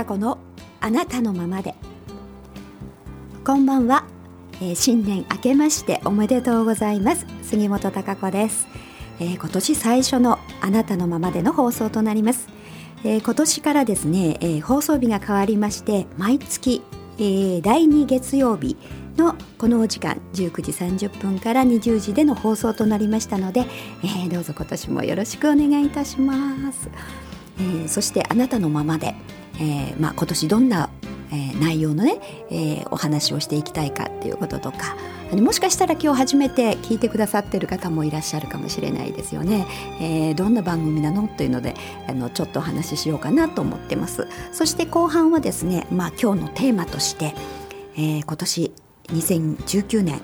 杉本孝子のあなたのままで。こんばんは、えー、新年明けましておめでとうございます。杉本孝子です、えー、今年最初のあなたのままでの放送となります、えー、今年からですね、えー、放送日が変わりまして毎月、えー、第2月曜日のこのお時間19時30分から20時での放送となりましたので、えー、どうぞ今年もよろしくお願いいたします、えー、そしてあなたのままで、えーまあ、今年どんな、えー、内容のね、えー、お話をしていきたいかっていうこととかもしかしたら今日初めて聞いてくださってる方もいらっしゃるかもしれないですよね、えー、どんな番組なの？というのであのちょっとお話ししようかなと思ってます。そして後半はですね、まあ、今日のテーマとして、えー、今年2019年、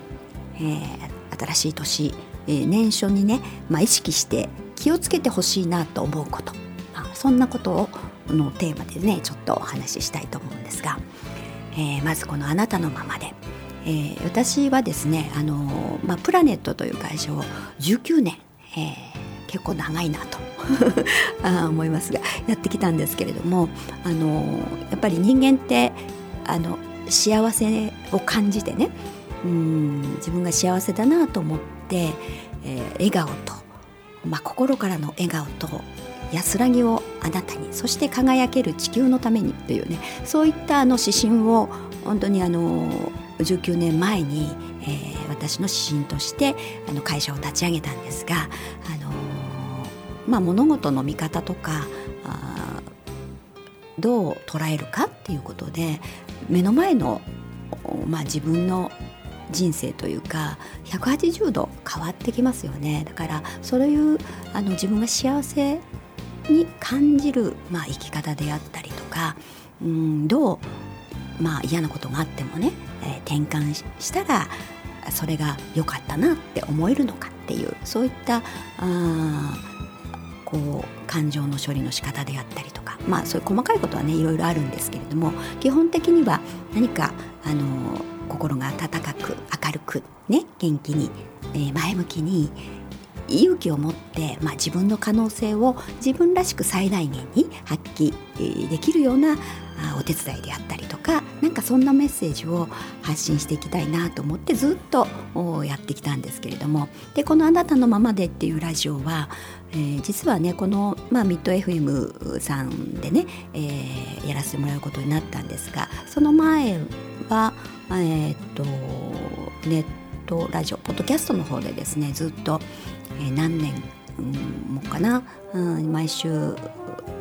えー、新しい年、えー、年初にね、まあ、意識して気をつけてほしいなと思うこと、まあ、そんなことをのテーマでねちょっとお話ししたいと思うんですが、えー、まずこの「あなたのままで」えー、私はですねあの、まあ、プラネットという会社を19年、えー、結構長いなと あ思いますがやってきたんですけれどもあのやっぱり人間ってあの幸せを感じてねうん自分が幸せだなと思って、えー、笑顔と、まあ、心からの笑顔と安らぎをあなたにそして輝ける地球のためにというねそういったあの指針を本当にあの19年前に、えー、私の指針としてあの会社を立ち上げたんですが、あのまあ、物事の見方とかあどう捉えるかっていうことで目の前の、まあ、自分の人生というか180度変わってきますよね。だからそういうあの自分が幸せに感じる、まあ、生き方であったりとかうんどう、まあ、嫌なことがあってもね、えー、転換したらそれが良かったなって思えるのかっていうそういったあこう感情の処理の仕方であったりとかまあそういう細かいことはねいろいろあるんですけれども基本的には何かあの心が温かく明るくね元気に、えー、前向きに勇気を持って、まあ、自分の可能性を自分らしく最大限に発揮できるようなお手伝いであったりとかなんかそんなメッセージを発信していきたいなと思ってずっとやってきたんですけれども。でこの「あなたのままで」っていうラジオは、えー、実はねこの、まあ、ミッド FM さんでね、えー、やらせてもらうことになったんですがその前はえー、っとネットラジオポッドキャストの方でですねずっと、え、何年もかな、うん、毎週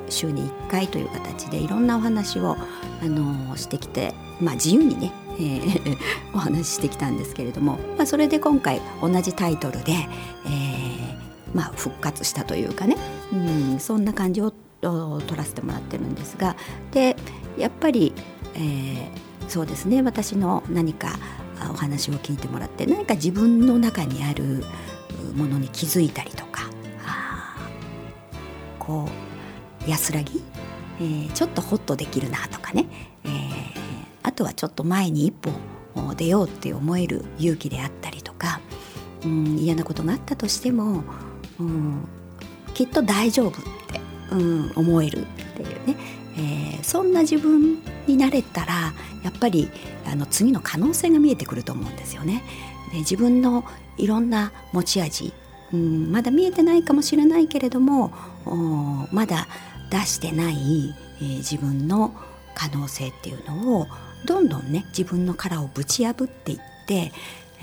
週に1回という形でいろんなお話を、あのしてきて、まあ、自由にね、えー、お話ししてきたんですけれども、まあ、それで今回同じタイトルで、えーまあ、復活したというかね、うん、そんな感じを取らせてもらってるんですがでやっぱり、えー、そうですね。私の何かお話を聞いてもらって何か自分の中にあるものに気づいたりとか。こう安らぎ、えー、ちょっとホッとできるなとかね、えー、あとはちょっと前に一歩出ようって思える勇気であったりとか、うん、嫌なことがあったとしても、うん、きっと大丈夫って、うん、思えるっていうね、えー、そんな自分になれたらやっぱりあの次の可能性が見えてくると思うんですよね。で自分のいろんな持ち味、うん、まだ見えてないかもしれないけれどもまだ出してない、えー、自分の可能性っていうのをどんどんね自分の殻をぶち破っていって、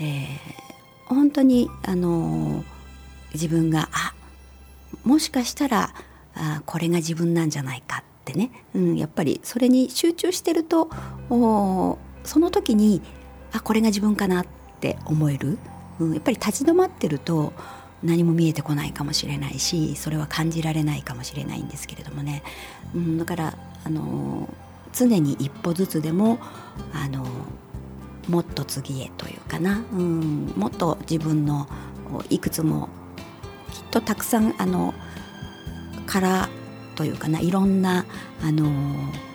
えー、本当に、あのー、自分があもしかしたらあこれが自分なんじゃないかってね、うん、やっぱりそれに集中してるとその時にあこれが自分かなってって思える、うん、やっぱり立ち止まってると何も見えてこないかもしれないしそれは感じられないかもしれないんですけれどもね、うん、だからあの常に一歩ずつでもあのもっと次へというかな、うん、もっと自分のいくつもきっとたくさんあの殻というかないろんなあの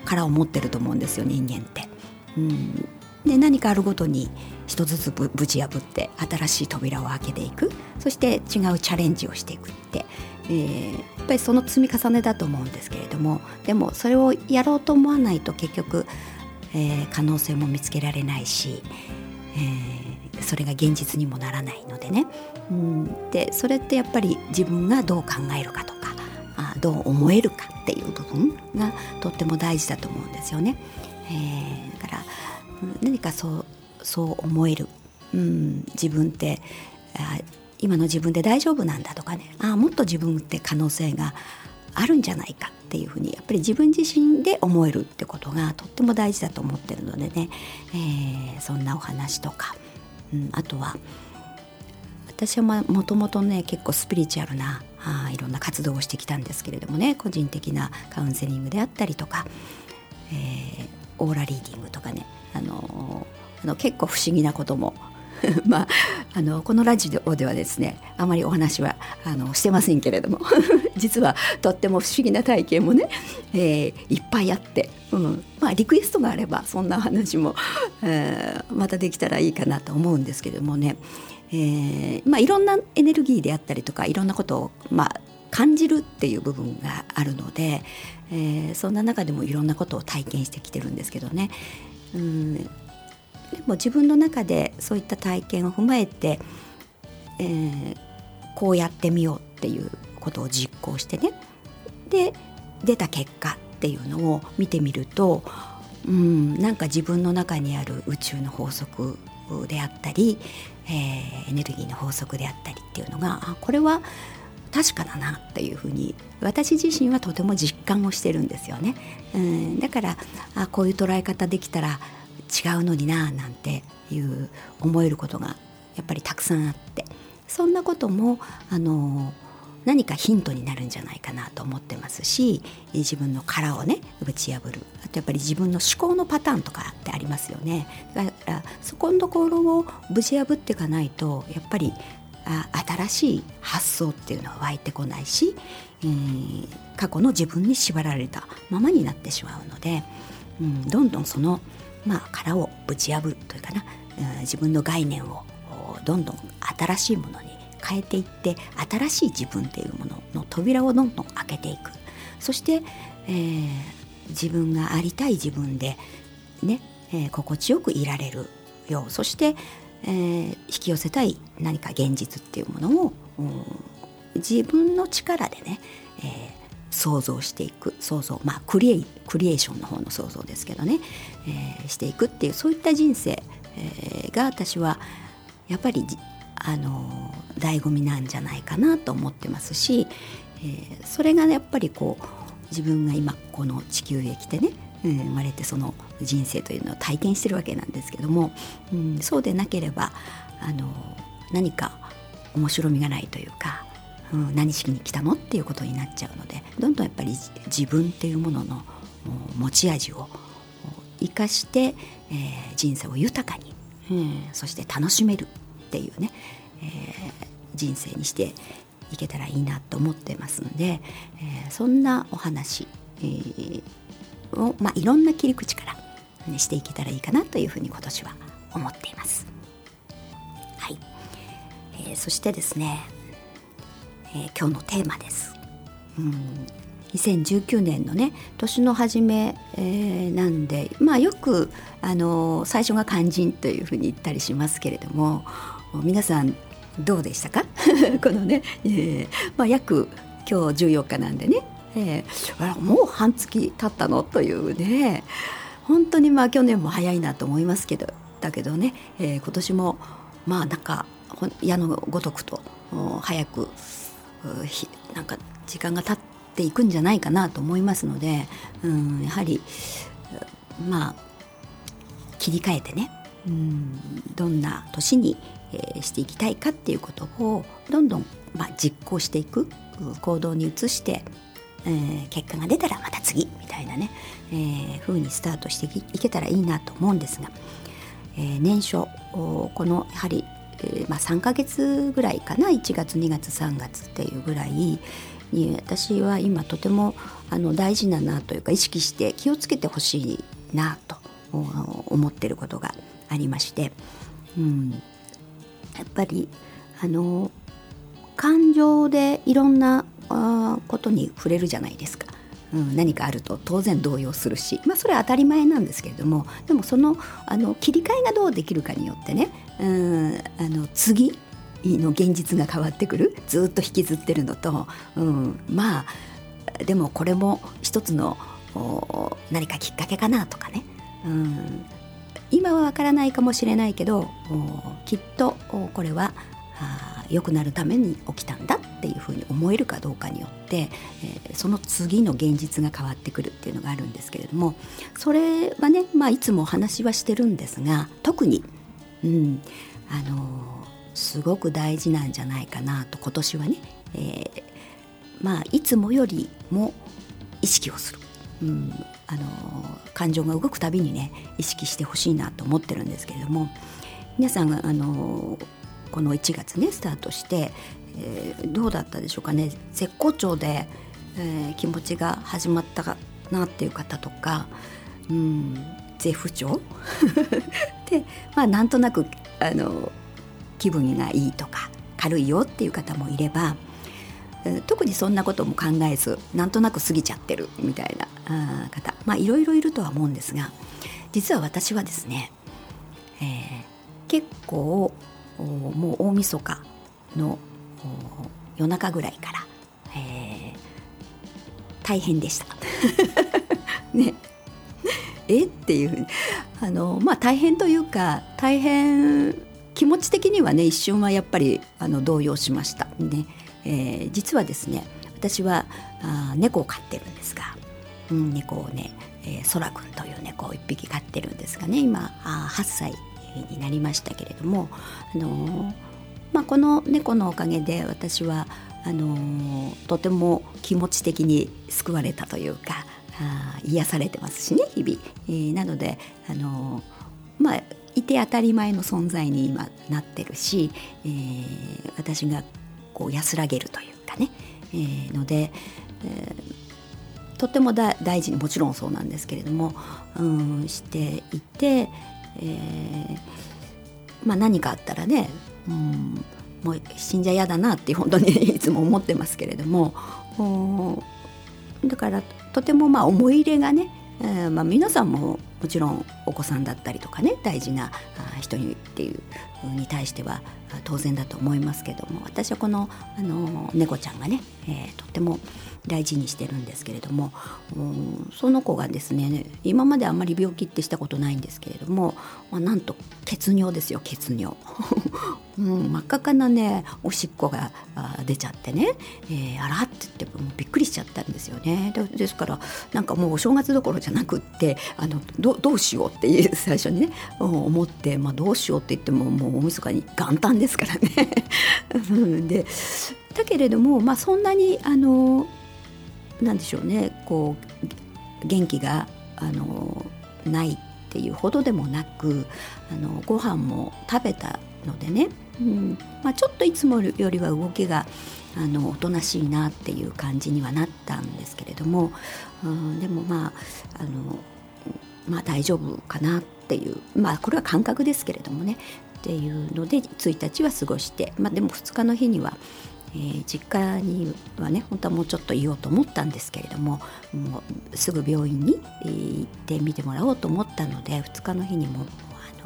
殻を持ってると思うんですよ人間って。うん、で何かあるごとに一つずつぶち破って新しい扉を開けていく。そして違うチャレンジをしていくって、えー、やっぱりその積み重ねだと思うんですけれども。でもそれをやろうと思わないと結局、えー、可能性も見つけられないし、えー、それが現実にもならないのでね、うん、でそれってやっぱり自分がどう考えるかとかあどう思えるかっていう部分がとっても大事だと思うんですよね。えー、だから何かそうそう思える、うん、自分ってあ今の自分で大丈夫なんだとかね。あもっと自分って可能性があるんじゃないかっていうふうにやっぱり自分自身で思えるってことがとっても大事だと思ってるのでね、えー、そんなお話とか、うん、あとは私はもともとね結構スピリチュアルなあいろんな活動をしてきたんですけれどもね。個人的なカウンセリングであったりとか、えー、オーラリーディングとかね。あのあの結構不思議なことも。まあ、あのこのラジオではですねあまりお話はあのしてませんけれども。実はとっても不思議な体験もね、えー、いっぱいあって、うん。まあ、リクエストがあればそんな話も、えー、またできたらいいかなと思うんですけどもね、えーまあ、いろんなエネルギーであったりとかいろんなことを、まあ、感じるっていう部分があるので、えー、そんな中でもいろんなことを体験してきてるんですけどね、うん、でも自分の中でそういった体験を踏まえて、えー、こうやってみようっていうことを実行してねで出た結果っていうのを見てみると、うん、なんか自分の中にある宇宙の法則であったり、えー、エネルギーの法則であったりっていうのがあこれは確かだなっていうふうに私自身はとても実感をしてるんですよね。うん、だからあこういう捉え方できたら違うのにななんていう思えることがやっぱりたくさんあってそんなこともあの何かヒントになるんじゃないかなと思ってますし自分の殻をね打ち破る。あとやっぱり自分の思考のパターンとかってありますよね。だからそこのところをぶち破っていかないとやっぱりあ新しい発想っていうのは湧いてこないし、えー、過去の自分に縛られたままになってしまうので、うん、どんどんそのまあ、殻をぶち破るというかな、自分の概念をどんどん新しいものに変えていって新しい自分っていうものの扉をどんどん開けていく。そして、えー、自分がありたい自分でね、えー、心地よくいられるようそして、えー、引き寄せたい何か現実っていうものを自分の力でね、え想像していく想像まあクリエクリエーションの方の想像ですけどね、えー、していくっていうそういった人生、えー、が私はやっぱりあの醍醐味なんじゃないかなと思ってますし、えー、それがねやっぱりこう自分が今この地球へ来てね、えー、生まれてその人生というのを体験してるわけなんですけども、うん、そうでなければあの何か面白みがないというかうん、何しに来たの？っていうことになっちゃうのでどんどんやっぱり自分っていうものの持ち味を生かして、えー、人生を豊かに、うん、そして楽しめるっていうね、えー、人生にしていけたらいいなと思ってますので、えー、そんなお話、えー、を、まあ、いろんな切り口から、ね、していけたらいいかなというふうに今年は思っています。はい。えー、そしてですねえー、今日のテーマです。うん。2019年のね年の初め、えー、なんでまあよく、あのー、最初が肝心というふうに言ったりしますけれども皆さんどうでしたか？このね、えーまあ、約今日14日なんでね、えー、もう半月経ったの？というね本当にまあ去年も早いなと思いますけどだけどね、えー、今年もまあなんか矢のごとくと早くなんか時間が経っていくんじゃないかなと思いますので、うん、やはりまあ切り替えてね、うん、どんな年に、えー、していきたいかっていうことをどんどん、まあ、実行していく行動に移して、えー、結果が出たらまた次みたいなね、えー、風にスタートしていけたらいいなと思うんですが、えー、年初このやはりえー、まあ、3ヶ月ぐらいかな。1月2月3月っていうぐらいに私は今とてもあの大事だなというか意識して気をつけてほしいなと思ってることがありまして、うん、やっぱりあの感情でいろんなことに触れるじゃないですか。うん、何かあると当然動揺するし、まあ、それは当たり前なんですけれどもでもそのあの切り替えがどうできるかによってね、うん、あの次の現実が変わってくるずっと引きずってるのと、うん、まあでもこれも一つの何かきっかけかなとかね、うん、今はわからないかもしれないけどきっとこれは良くなるために起きたんだっていうふうに思えるかどうかによって、えー、その次の現実が変わってくるっていうのがあるんですけれどもそれはね、まあ、いつもお話はしてるんですが特に、うん、あのー、すごく大事なんじゃないかなと今年はね、えー、まあいつもよりも意識をする。うんあの感情が動くたびにね意識してほしいなと思ってるんですけれども皆さんがあのこの1月ねスタートして、えー、どうだったでしょうかね。絶好調で、えー、気持ちが始まったかなっていう方とか、うん、絶不調？で、まあ、なんとなくあの気分がいいとか軽いよっていう方もいれば特にそんなことも考えずなんとなく過ぎちゃってるみたいな方まあいろいろいるとは思うんですが実は私はですね、えー、結構もう大晦日の夜中ぐらいから、えー、大変でした。ね。え？っていうふうに。あのまあ大変というか大変気持ち的にはね一瞬はやっぱりあの動揺しました。ね、えー、実はですね私はあ猫を飼ってるんですが、うん、猫をね、えー、空くんという猫を1匹飼ってるんですがね今あ8歳になりましたけれども、あのまあ、この猫のおかげで私はあのとても気持ち的に救われたというかあ癒されてますしね日々、えー、なのであのまあいて当たり前の存在に今なってるし、えー、私がこう安らげるというかね、えー、ので、えー、とても大事にもちろんそうなんですけれども、うん、していて、えー、まあ、何かあったらね、うん、もう死んじゃ嫌だなって本当に いつも思ってますけれども。だからとてもまあ思い入れがね、えー、まあ、皆さんももちろんお子さんだったりとかね大事な人にっていうに対しては当然だと思いますけども。私はこのあの猫ちゃんがね、えー、とっても大事にしてるんですけれども、うん、その子がですね今まであんまり病気ってしたことないんですけれども、まあ、なんと血尿ですよ血尿、うん、真っ赤かなねおしっこが出ちゃってね、えー、あらって言ってもびっくりしちゃったんですよね。ですからなんかもうお正月どころじゃなくってあのどどうしようっていう 最初にね思って、まあ、どうしようって言ってももう大晦日に元旦ですからね。でだけれども、まあ、そんなにあのなんでしょうね。こう元気があのないっていうほどでもなくあのご飯も食べたのでね、うん。まあ、ちょっといつもよりは動きがあのおとなしいなっていう感じにはなったんですけれども、うん、でもまああの、まあ、大丈夫かなっていう。まあこれは感覚ですけれどもね。っていうので1日は過ごして、まあ、でも2日の日にはえー、実家にはね本当はもうちょっといようと思ったんですけれどももうすぐ病院に行って見てもらおうと思ったので2日の日にも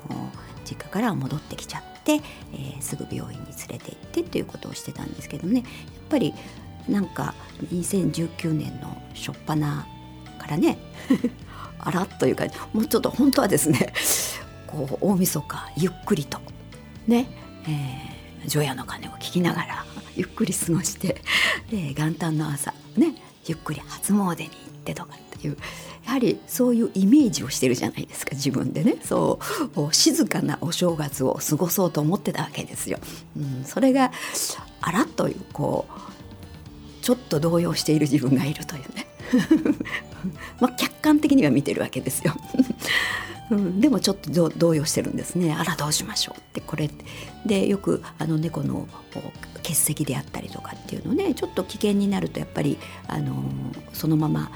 あの実家から戻ってきちゃって、えー、すぐ病院に連れて行ってということをしてたんですけどね。やっぱりなんか2019年の初っ端からね あらというかもうちょっと本当はですねこう大晦日ゆっくりとね、えー、除夜の鐘を聞きながらゆっくり過ごして、えー、元旦の朝ねゆっくり初詣に行ってとかっていうやはりそういうイメージをしてるじゃないですか自分でねそう静かなお正月を過ごそうと思ってたわけですよ。うん、それがあらというこうちょっと動揺している自分がいるというね まあ客観的には見てるわけですよ。うん、でもちょっと動揺してるんですね。あらどうしましょうってこれでよくあの猫の結石であったりとかっていうのね。ちょっと危険になるとやっぱりあのそのまま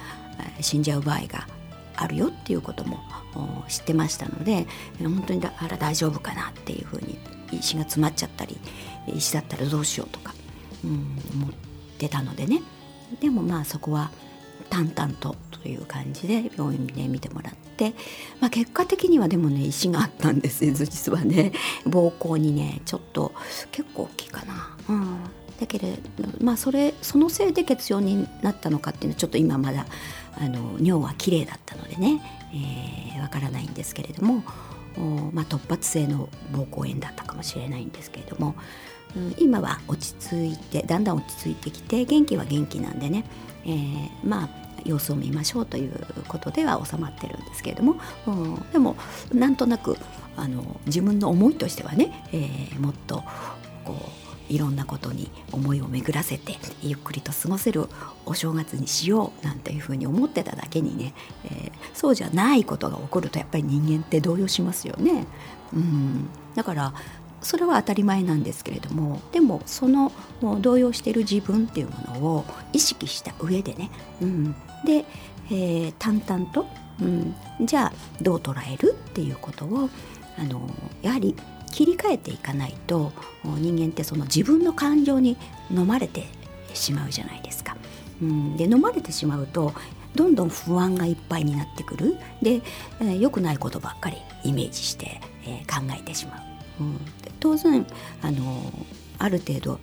死んじゃう場合があるよっていうことも知ってましたので本当にあら大丈夫かなっていうふうに石が詰まっちゃったり石だったらどうしようとか、うん、思ってたのでね、でもまあそこは淡々とという感じで病院で見てもらって、まあ、結果的にはでもね石があったんです 実はね膀胱にねちょっと結構大きいかな。うんだけれどまあそれそのせいで血尿になったのかっていうのはちょっと今まだあの尿は綺麗だったのでねわ、えー、からないんですけれどもまあ、突発性の膀胱炎だったかもしれないんですけれども、今は落ち着いてだんだん落ち着いてきて元気は元気なんでね、えー、まあ様子を見ましょうということでは収まってるんですけれども、うん、でもなんとなくあの自分の思いとしてはね、えー、もっとこういろんなことに思いを巡らせてゆっくりと過ごせるお正月にしようなんていうふうに思ってただけにね、えー、そうじゃないことが起こるとやっぱり人間って動揺しますよね。うん、だからそれは当たり前なんですけれどもでもその動揺している自分っていうものを意識した上でね、うん、で、えー、淡々と、うん、じゃあどう捉えるっていうことをあのやはり切り替えていかないと人間ってその自分の感情に飲まれてしまうじゃないですか。うん、で飲まれてしまうとどんどん不安がいっぱいになってくる。で、えー、良くないことばっかりイメージして、えー、考えてしまう。うん、当然あのある程度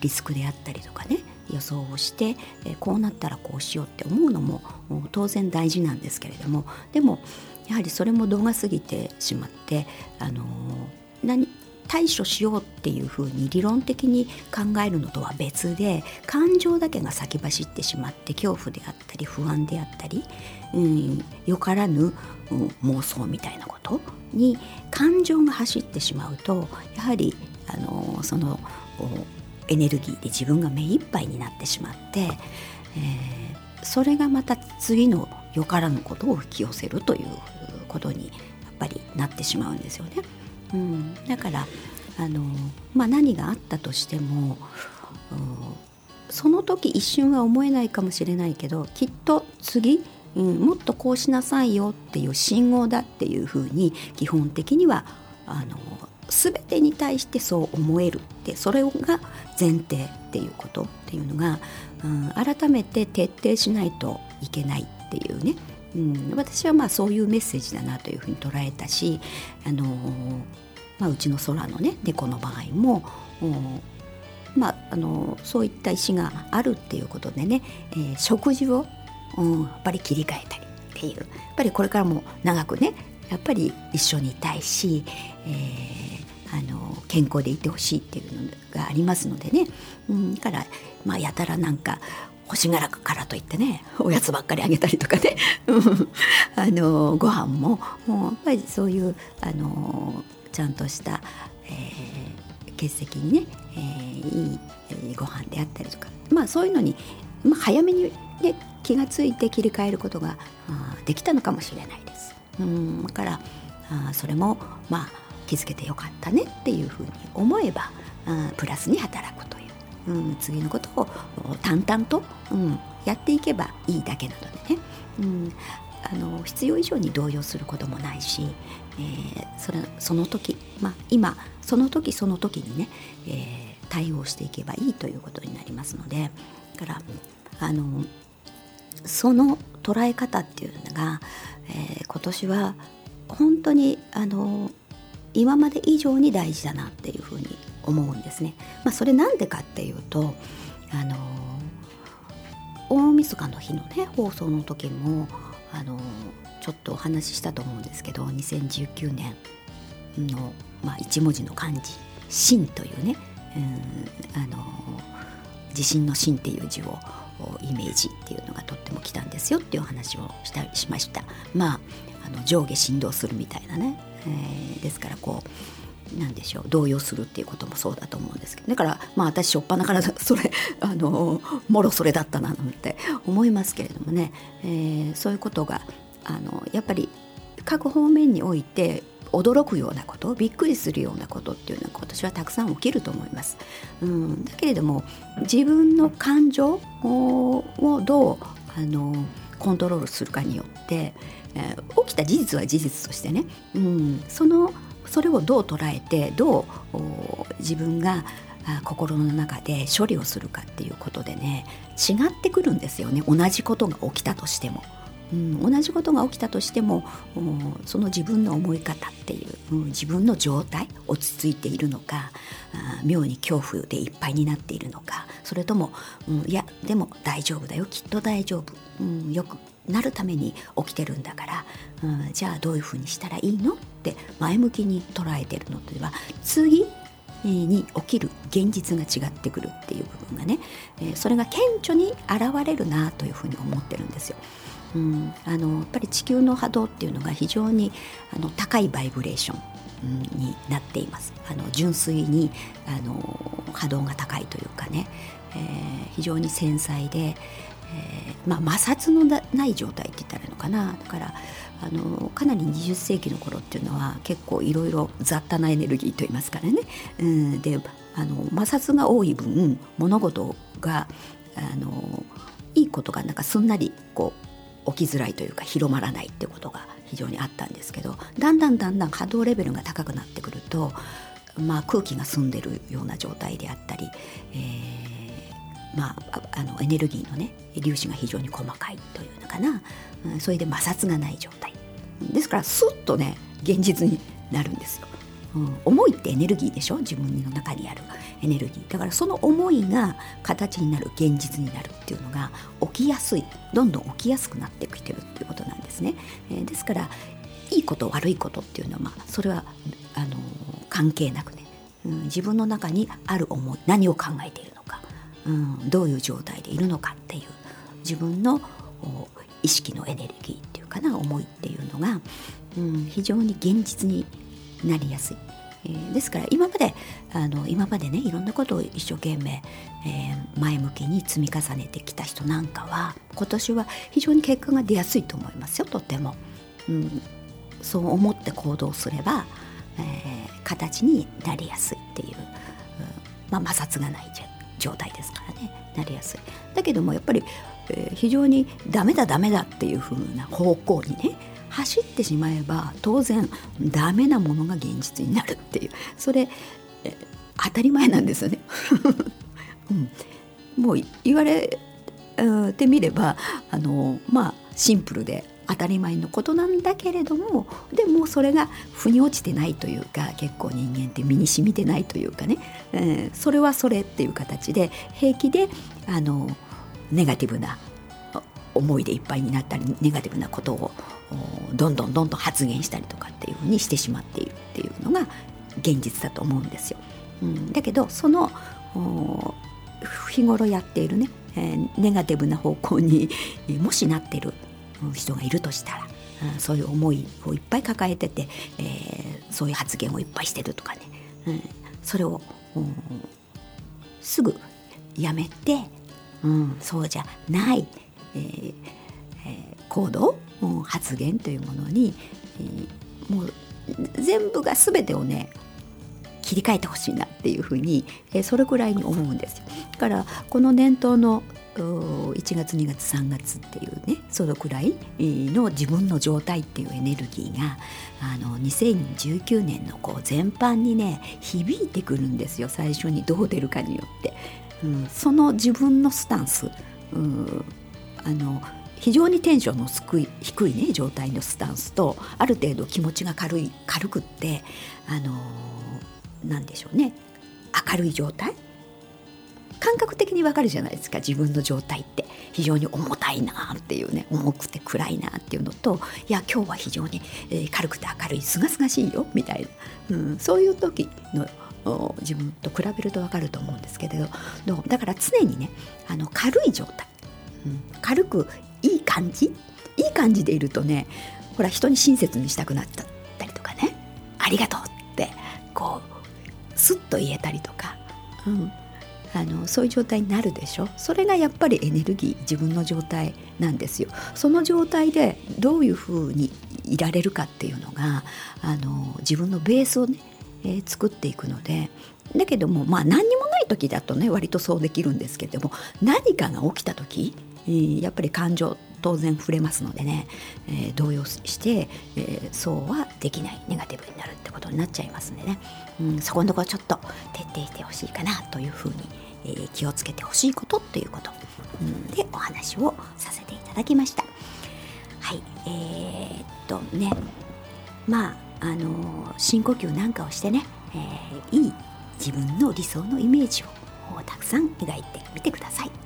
リスクであったりとかね予想をして、えこうなったらこうしようって思うのも当然大事なんですけれどもでもやはりそれも度が過ぎてしまってあの何対処しようっていうふうに理論的に考えるのとは別で感情だけが先走ってしまって恐怖であったり不安であったり、うん、よからぬ、うん、妄想みたいなことに感情が走ってしまうとやはりあのそのエネルギーで自分が目いっぱいになってしまって、えー、それがまた次のよからぬことを引き寄せるということにやっぱりなってしまうんですよね。うん、だからあの、まあ、何があったとしてもその時一瞬は思えないかもしれないけどきっと次、うん、もっとこうしなさいよっていう信号だっていうふうに基本的にはあの全てに対してそう思えるってそれが前提っていうことっていうのが、うん、改めて徹底しないといけないっていうね、うん、私はまあそういうメッセージだなというふうに捉えたし、あの、まあ、うちの空のね猫の場合もまあ、あのそういった意思があるっていうことでね、えー、食事を、うん、やっぱり切り替えたりっていう。やっぱりこれからも長くねやっぱり一緒にいたいし、えー、あの健康でいてほしいっていうのがありますのでね、うん、だから、まあ、やたらなんか欲しがらからといってねおやつばっかりあげたりとかね。あのご飯ももうやっぱりそういうあのちゃんとした、えー、血石にね、えー、いいご飯であったりとか。まあそういうのに、まあ、早めに、ね、気が付いて切り替えることができたのかもしれないです。うんだからあそれもまあ気づけてよかったねっていうふうに思えばあプラスに働くという、うん、次のことを淡々と、うん、やっていけばいいだけなのでね、うん、あの必要以上に動揺することもないし、えー、それその時、まあ、今その時その時にね、えー、対応していけばいいということになりますのでからあのその捉え方っていうのが、えー、今年は本当にあの今まで以上に大事だなっていうふうに思うんですね。まあ、それなんでかっていうとあの大晦日の日のね放送の時もあのちょっとお話ししたと思うんですけど2019年の、まあ、一文字の漢字「真」というね、うん、あの地震の「震」っていう字をイメージっていうのがとっても来たんですよっていうお話をしたりしましたまああの上下振動するみたいなね、えー、ですからこうなんでしょう動揺するっていうこともそうだと思うんですけどだからまあ私しょっぱなから それあのもろそれだったななんて思いますけれどもね、えー、そういうことがあのやっぱり各方面において驚くようなことびっくりするようなことっていうのは今年はたくさん起きると思います。うん、だけれども自分の感情をどうあのコントロールするかによって、えー、起きた事実は事実としてね、うん、そのそれをどう捉えてどう自分が心の中で処理をするかっていうことでね違ってくるんですよね同じことが起きたとしても。うん、同じことが起きたとしてもその自分の思い方っていう、うん、自分の状態落ち着いているのか妙に恐怖でいっぱいになっているのかそれとも、うん、いやでも大丈夫だよきっと大丈夫、うん、よくなるために起きてるんだから、うん、じゃあどういうふうにしたらいいのって前向きに捉えてるのでは次に起きる現実が違ってくるっていう部分がね、えそれが顕著に現れるなというふうに思ってるんですよ。うん、あのやっぱり地球の波動っていうのが非常にあの高いバイブレーションになっています。あの純粋にあの波動が高いというかね、えー、非常に繊細で、えー、まあ、摩擦のない状態って言ったらいいのかな。だからあのかなり20世紀の頃っていうのは結構いろいろ雑多なエネルギーと言いますからね、うん、であの摩擦が多い分物事があのいいことがなんかすんなりこう起きづらいというか広まらないってことが非常にあったんですけどだんだんだんだん波動レベルが高くなってくると、まあ、空気が澄んでるような状態であったり、えー、まあ、あのエネルギーのね粒子が非常に細かいというのかな、うん、それで摩擦がない状態ですからスッとね現実になるんですよ。うん、思いってエネルギーでしょ？自分の中にあるエネルギー。だからその思いが形になる現実になるっていうのが起きやすい。どんどん起きやすくなってきてるっていうことなんですね、えー、ですからいいこと悪いことっていうのは、まあ、それはあのー、関係なくね、うん、自分の中にある思い何を考えているのか、うん、どういう状態でいるのかっていう自分の意識のエネルギーっていうかな思いっていうのが、うん、非常に現実になりやすい。えー、ですから今まであの今までねいろんなことを一生懸命、えー、前向きに積み重ねてきた人なんかは今年は非常に結果が出やすいと思いますよとても、うん、そう思って行動すれば、えー、形になりやすいっていう、うん、まあ、摩擦がない状態ですからね。なりやすい。だけどもやっぱり、え、非常にダメだダメだっていう風な方向にね走ってしまえば当然ダメなものが現実になるっていう。それ当たり前なんですよね。うん、もう言われてみればあのまあシンプルで当たり前のことなんだけれどもでもそれが腑に落ちてないというか結構人間って身に染みてないというかね、えー、それはそれっていう形で平気であのネガティブな思いでいっぱいになったりネガティブなことをどんどんどんどん発言したりとかっていうふうにしてしまっているっていうのが現実だと思うんですよ。うん、だけどその日頃やっているね、えー、ネガティブな方向にもしなってる人がいるとしたら、うん、そういう思いをいっぱい抱えてて、えー、そういう発言をいっぱいしてるとかね、うん、それを、うん、すぐやめて、うん、そうじゃない、えーえー、行動発言というものに、え、もう全部が全てをね切り替えてほしいなっていうふうに、え、それくらいに思うんですよ。だからこの年頭の1月2月3月っていうねそのくらいの自分の状態っていうエネルギーがあの2019年のこう全般にね響いてくるんですよ最初にどう出るかによって。うん、その自分のスタンス、うん、あの非常にテンションの低い低い、ね、状態のスタンスとある程度気持ちが軽い軽くってあのなんでしょうね。明るい状態。感覚的にわかるじゃないですか自分の状態って。非常に重たいなっていうね重くて暗いなっていうのといや今日は非常に、えー、軽くて明るいすがすがしいよみたいな、うん、そういう時の自分と比べると分かると思うんですけれど。だから常にねあの軽い状態、うん、軽く感じ？いい感じでいるとねほら人に親切にしたくなったりとかね。ありがとうってこうスッと言えたりとか、うん、あのそういう状態になるでしょ？それがやっぱりエネルギー自分の状態なんですよ。その状態でどういうふうにいられるかっていうのがあの自分のベースをね、えー、作っていくので。だけどもまあ何にもない時だとね割とそうできるんですけども何かが起きた時やっぱり感情当然触れますのでね、えー、動揺して、えー、そうはできないネガティブになるってことになっちゃいますんでね、うん、そこのところちょっと徹底してほしいかなというふうに、えー、気をつけてほしいことということ、うん、でお話をさせていただきました。はいえー、っとねまああの深呼吸なんかをしてね、えー、いい自分の理想のイメージをたくさん描いてみてください。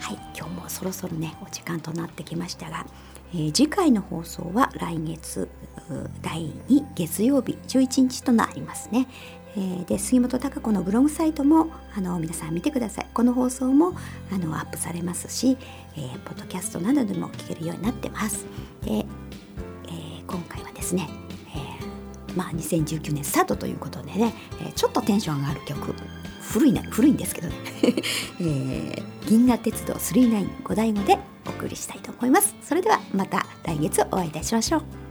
はい、今日もそろそろねお時間となってきましたが、えー、次回の放送は来月第2月曜日11日となりますね。えー、で杉本孝子のブログサイトもあの皆さん見てください。この放送もあのアップされますし、えー、ポッドキャストなどでも聞けるようになってます。で、えー、今回はですねまあ、2019年スタートということでね、え、ちょっとテンション上がる曲。古いな古いんですけどね、えー、銀河鉄道995第5でお送りしたいと思います。それではまた来月お会いいたしましょう。